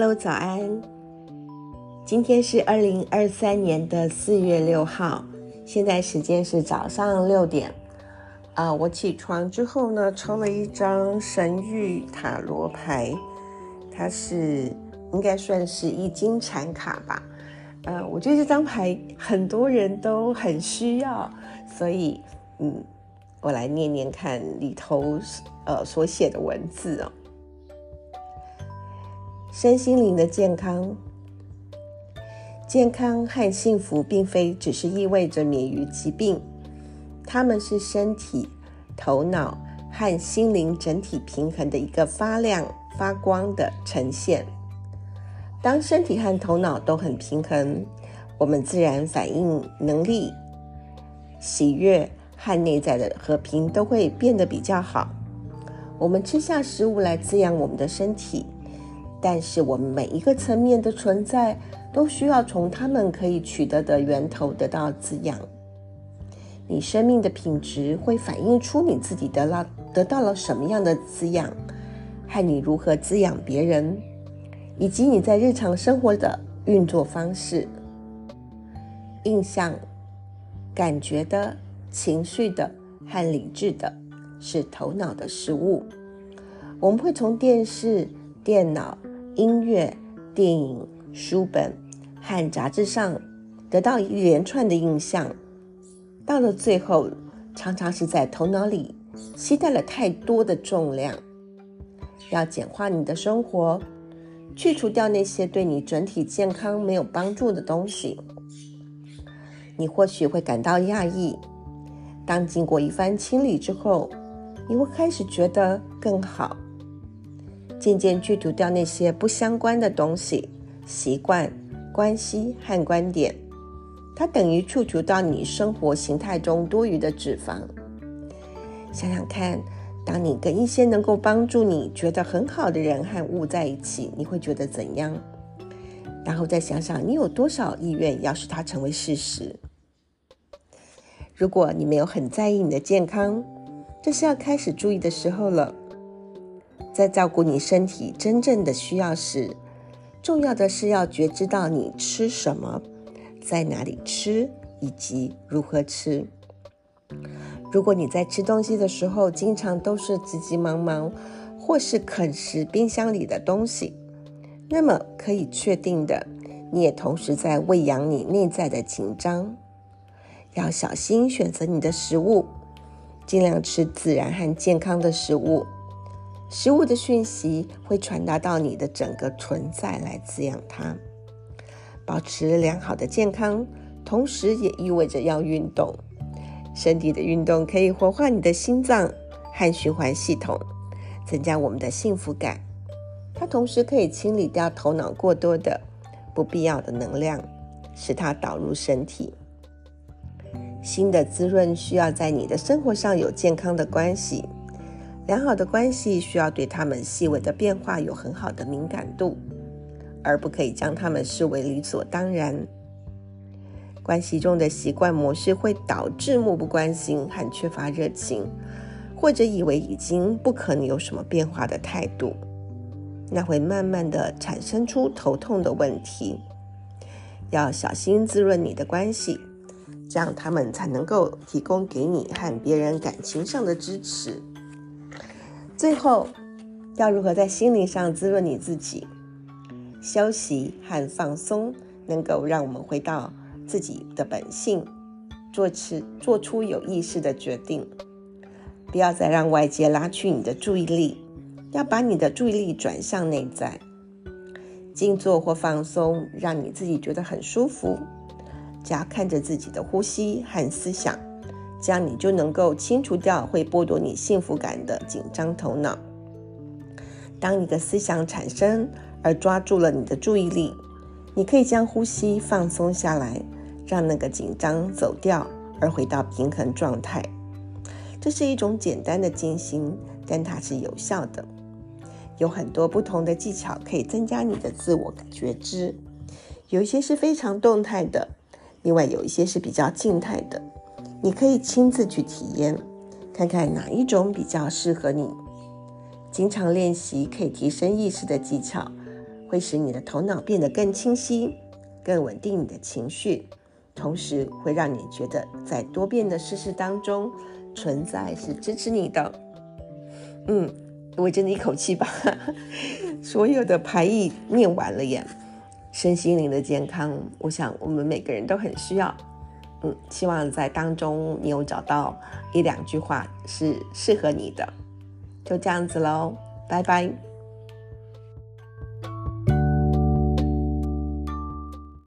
Hello，早安！今天是二零二三年的四月六号，现在时间是早上六点。啊，我起床之后呢，抽了一张神谕塔罗牌，它是应该算是易经产卡吧。呃，我觉得这张牌很多人都很需要，所以嗯，我来念念看里头呃所写的文字哦。身心灵的健康。健康和幸福并非只是意味着免于疾病，它们是身体、头脑和心灵整体平衡的一个发亮发光的呈现。当身体和头脑都很平衡，我们自然反应能力、喜悦和内在的和平都会变得比较好。我们吃下食物来滋养我们的身体，但是我们每一个层面的存在。都需要从他们可以取得的源头得到滋养。你生命的品质会反映出你自己得了得到了什么样的滋养，和你如何滋养别人，以及你在日常生活的运作方式。印象、感觉的、情绪的和理智的，是头脑的食物。我们会从电视、电脑、音乐、电影。书本和杂志上得到一连串的印象，到了最后，常常是在头脑里携带了太多的重量。要简化你的生活，去除掉那些对你整体健康没有帮助的东西，你或许会感到讶异。当经过一番清理之后，你会开始觉得更好。渐渐去除掉那些不相关的东西。习惯、关系和观点，它等于去除到你生活形态中多余的脂肪。想想看，当你跟一些能够帮助你觉得很好的人和物在一起，你会觉得怎样？然后再想想，你有多少意愿要使它成为事实？如果你没有很在意你的健康，这是要开始注意的时候了。在照顾你身体真正的需要时。重要的是要觉知到你吃什么，在哪里吃，以及如何吃。如果你在吃东西的时候，经常都是急急忙忙，或是啃食冰箱里的东西，那么可以确定的，你也同时在喂养你内在的紧张。要小心选择你的食物，尽量吃自然和健康的食物。食物的讯息会传达到你的整个存在，来滋养它。保持良好的健康，同时也意味着要运动。身体的运动可以活化你的心脏和循环系统，增加我们的幸福感。它同时可以清理掉头脑过多的不必要的能量，使它导入身体。新的滋润需要在你的生活上有健康的关系。良好的关系需要对他们细微的变化有很好的敏感度，而不可以将他们视为理所当然。关系中的习惯模式会导致漠不关心和缺乏热情，或者以为已经不可能有什么变化的态度，那会慢慢的产生出头痛的问题。要小心滋润你的关系，这样他们才能够提供给你和别人感情上的支持。最后，要如何在心灵上滋润你自己？休息和放松能够让我们回到自己的本性，做出做出有意识的决定。不要再让外界拉去你的注意力，要把你的注意力转向内在。静坐或放松，让你自己觉得很舒服。只要看着自己的呼吸和思想。这样你就能够清除掉会剥夺你幸福感的紧张头脑。当你的思想产生而抓住了你的注意力，你可以将呼吸放松下来，让那个紧张走掉，而回到平衡状态。这是一种简单的静心，但它是有效的。有很多不同的技巧可以增加你的自我觉知，有一些是非常动态的，另外有一些是比较静态的。你可以亲自去体验，看看哪一种比较适合你。经常练习可以提升意识的技巧，会使你的头脑变得更清晰，更稳定你的情绪，同时会让你觉得在多变的世事当中，存在是支持你的。嗯，我真的一口气把 所有的牌意念完了耶。身心灵的健康，我想我们每个人都很需要。嗯，希望在当中你有找到一两句话是适合你的。就这样子喽，拜拜。